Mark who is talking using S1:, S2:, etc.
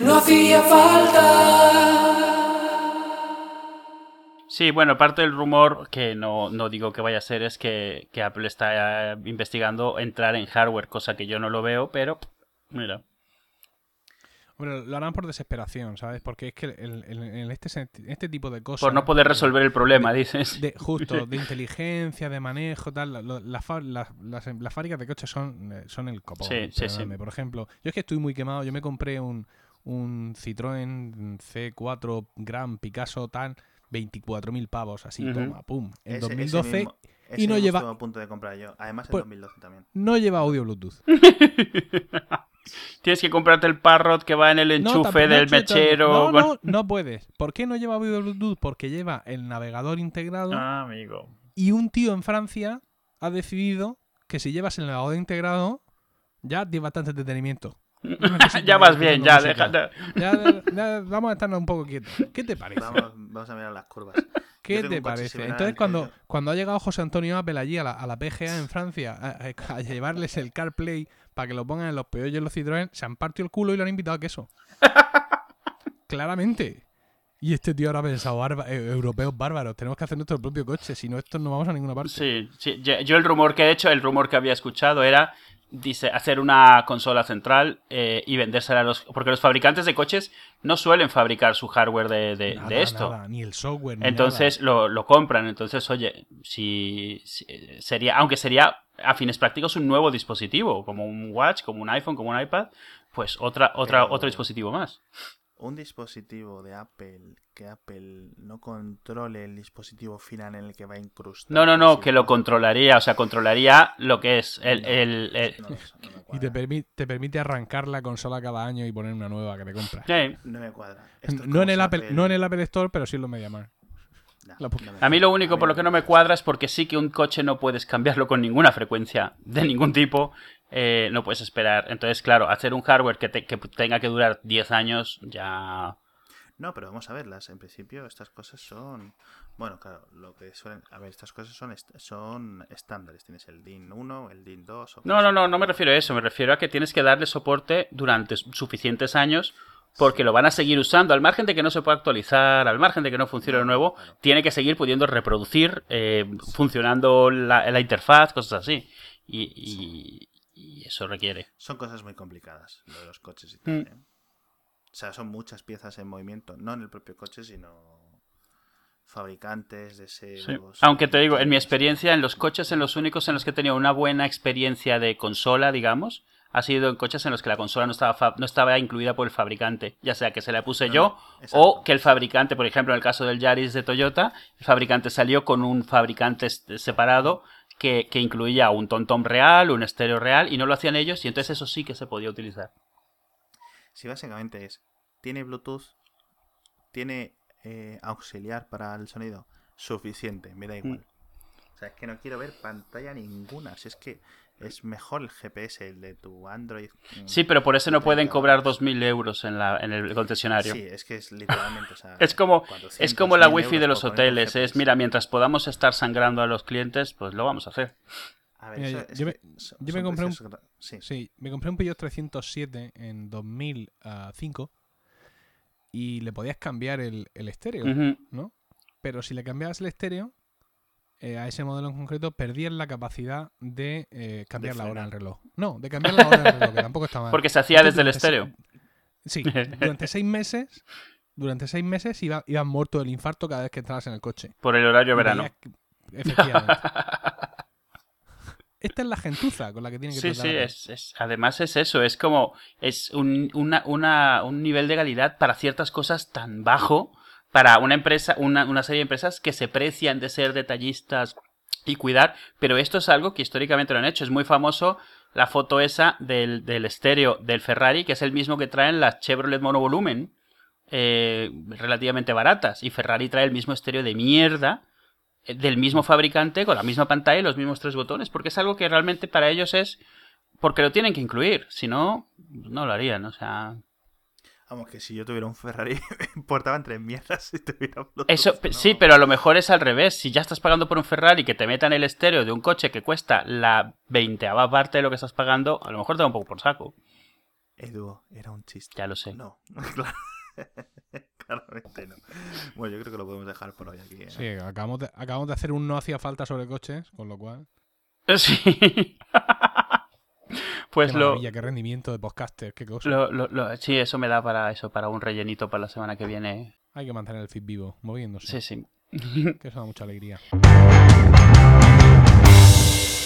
S1: No hacía falta.
S2: Sí, bueno, parte del rumor, que no, no digo que vaya a ser, es que, que Apple está eh, investigando entrar en hardware, cosa que yo no lo veo, pero mira.
S3: Bueno, lo harán por desesperación, ¿sabes? Porque es que en, este, este tipo de cosas...
S2: Por no poder resolver el problema, dices.
S3: de, justo, de inteligencia, de manejo, tal. lo- lo- las, fa- las, las, las fábricas de coches son, eh, son el copón.
S2: Sí, sí, sí.
S3: Por ejemplo, yo es que estoy muy quemado. Yo me compré un, un Citroën C4 Gran Picasso tal, 24.000 pavos, así, toma, pum. En
S4: Ese- ese
S3: 2012
S4: mismo- ese
S3: y no lleva-
S4: a punto de comprar yo. Además en
S3: Pues-
S4: 2012 también.
S3: no lleva audio Bluetooth.
S2: Tienes que comprarte el Parrot que va en el enchufe
S3: no,
S2: del mechero.
S3: No,
S2: con-
S3: no, no puedes. ¿Por qué no lleva audio Bluetooth? Porque lleva el navegador integrado
S2: Ah, amigo.
S3: y un tío en Francia ha decidido que si llevas el navegador integrado ya tienes bastante entretenimiento.
S2: Ya vas bien, ya, deja.
S3: Ya, ya, vamos a estarnos un poco quietos. ¿Qué te parece?
S4: Vamos, vamos a mirar las curvas.
S3: ¿Qué te parece? Entonces, cuando,
S4: yo-
S3: cuando ha llegado José Antonio Apple allí a la, a la PGA en Francia a, llevarles el CarPlay para que lo pongan en los peollos y los Citroën, se han partido el culo y lo han invitado a queso. Claramente. Y este tío ahora ha pensado, "Barba- eh, europeos bárbaros, tenemos que hacer nuestro propio coche, si no, estos no vamos a ninguna parte.
S2: Sí, sí, yo yo el rumor que he hecho, el rumor que había escuchado era dice hacer una consola central eh, y vendérsela a los porque los fabricantes de coches no suelen fabricar su hardware de, de-
S3: Nada,
S2: de esto.
S3: nada, ni el software, ni
S2: Entonces lo, lo compran. Entonces, oye, si, si- sería, aunque sería a fines prácticos un nuevo dispositivo, como un Watch, como un iPhone, como un iPad, pues otra, otra,
S4: Pero-
S2: otro dispositivo más.
S4: Un dispositivo de Apple que Apple no controle el dispositivo final en el que va a incrustar.
S2: No, no, no,
S4: Sí,
S2: que lo controlaría, o sea, controlaría lo que es el,
S4: No,
S2: el- el-
S4: no no.
S3: Y te,
S4: cuadra.
S3: permi- te permite arrancar la consola cada año y poner una nueva que te compras.
S2: Sí.
S4: No me cuadra. Es
S3: No en, el Apple, no en el Apple Store, pero sí en los MediaMarkt.
S4: No,
S2: A mí lo único por lo que no me cuadra es porque sí que un coche no puedes cambiarlo con ninguna frecuencia de ningún tipo. Eh, no puedes esperar. Entonces, claro, hacer un hardware que, te- que tenga que durar 10 años ya...
S4: No, pero vamos a verlas. En principio, estas cosas son. Bueno, claro, lo que suelen. A ver, estas cosas son, est- son estándares. Tienes el DIN 1, el DIN 2. o
S2: No, no, no, no me refiero a eso. Me refiero a que tienes que darle soporte durante suficientes años porque lo van a seguir usando. Al margen de que no se pueda actualizar, al margen de que no funcione
S4: No,
S2: nuevo,
S4: claro.
S2: tiene que seguir pudiendo reproducir, eh, funcionando la, la interfaz, cosas así. Y, y- y eso requiere.
S4: Son cosas muy complicadas, lo de los coches y tal.
S2: Mm.
S4: ¿eh? O sea, son muchas piezas en movimiento. No en el propio coche, sino. Fabricantes,
S2: Sí.
S4: deseos.
S2: Aunque te digo, en mi experiencia, en los coches, en los únicos en los que he tenido una buena experiencia de consola, digamos, ha sido en coches en los que la consola no estaba, fa- no estaba incluida por el fabricante. Ya sea que se la puse
S4: No,
S2: yo
S4: exacto.
S2: o que el fabricante, por ejemplo, en el caso del Yaris de Toyota, el fabricante salió con un fabricante separado que, que incluía un tontón real, un estéreo real, y no lo hacían ellos, y entonces eso sí que se podía utilizar.
S4: Si básicamente es. Tiene Bluetooth, tiene eh, auxiliar para el sonido, suficiente, me da
S2: Mm.
S4: igual. O sea, es que no quiero ver pantalla ninguna. Si es que es mejor el GPS, el de tu Android. mm,
S2: Sí, pero por eso no pueden
S4: 30
S2: cobrar
S4: dólares.
S2: 2.000 euros en, la, en el concesionario.
S4: Sí, es que es literalmente. o sea,
S2: Es como,
S4: 400,
S2: es como la
S4: 1000
S2: wifi de los hoteles. Es, mira, mientras podamos estar sangrando a los clientes, pues lo vamos a hacer.
S4: A ver,
S3: Mira,
S4: eso-
S3: yo- me-
S4: son-
S3: yo me compré un-
S4: Sí,
S3: Sí, me compré un Peugeot 307 en 2005 y le podías cambiar el, el estéreo. ¿no? Pero si le cambiabas el estéreo, eh, a ese modelo en concreto, perdías la capacidad de eh, cambiar la hora
S4: frenar.
S3: en el reloj. No, de cambiar la hora en el reloj, que tampoco está mal.
S2: Porque se hacía desde el estéreo.
S3: Sí, durante seis meses, durante seis meses iba, ibas muerto del infarto cada vez que entrabas en el coche.
S2: Por el horario verano.
S3: Efectivamente. Esta es la gentuza con la que tiene que
S2: Sí,
S3: tratar
S2: sí,
S3: Apple.
S2: es, es- además es eso, es como, es un, una- una- un nivel de calidad para ciertas cosas tan bajo, para una empresa, una, una serie de empresas que se precian de ser detallistas y cuidar, pero esto es algo que históricamente lo han hecho, es muy famoso la foto esa del, del estéreo del Ferrari, que es el mismo que traen las Chevrolet monovolumen, eh, relativamente baratas, y Ferrari trae el mismo estéreo de mierda, eh, del mismo fabricante con la misma pantalla y los mismos tres botones, porque es algo que realmente para ellos es porque lo tienen que incluir, si no, no lo harían, o sea...
S4: Vamos, que si yo tuviera un Ferrari, me importaba entre mierdas si tuviera Bluetooth.
S2: Eso,
S4: ¿no?
S2: sí, pero a lo mejor es al revés. Si ya estás pagando por un Ferrari que te metan el estéreo de un coche que cuesta la veinteava parte de lo que estás pagando, a lo mejor te da un poco por saco.
S4: Edu, era un chiste.
S2: Ya lo sé.
S4: No, claro. Claramente no. Bueno, yo creo que lo podemos dejar por hoy aquí. ¿eh?
S3: Sí, acabamos de, acabamos de hacer un no hacía falta sobre coches, con lo cual.
S2: Sí. Pues
S3: qué
S2: lo,
S3: qué rendimiento de podcaster, qué cosa.
S2: lo, lo- lo- Sí, eso me da para eso, para un rellenito para la semana que viene.
S3: Hay que mantener el feed vivo, moviéndose.
S2: Sí, sí.
S3: Que eso da mucha alegría.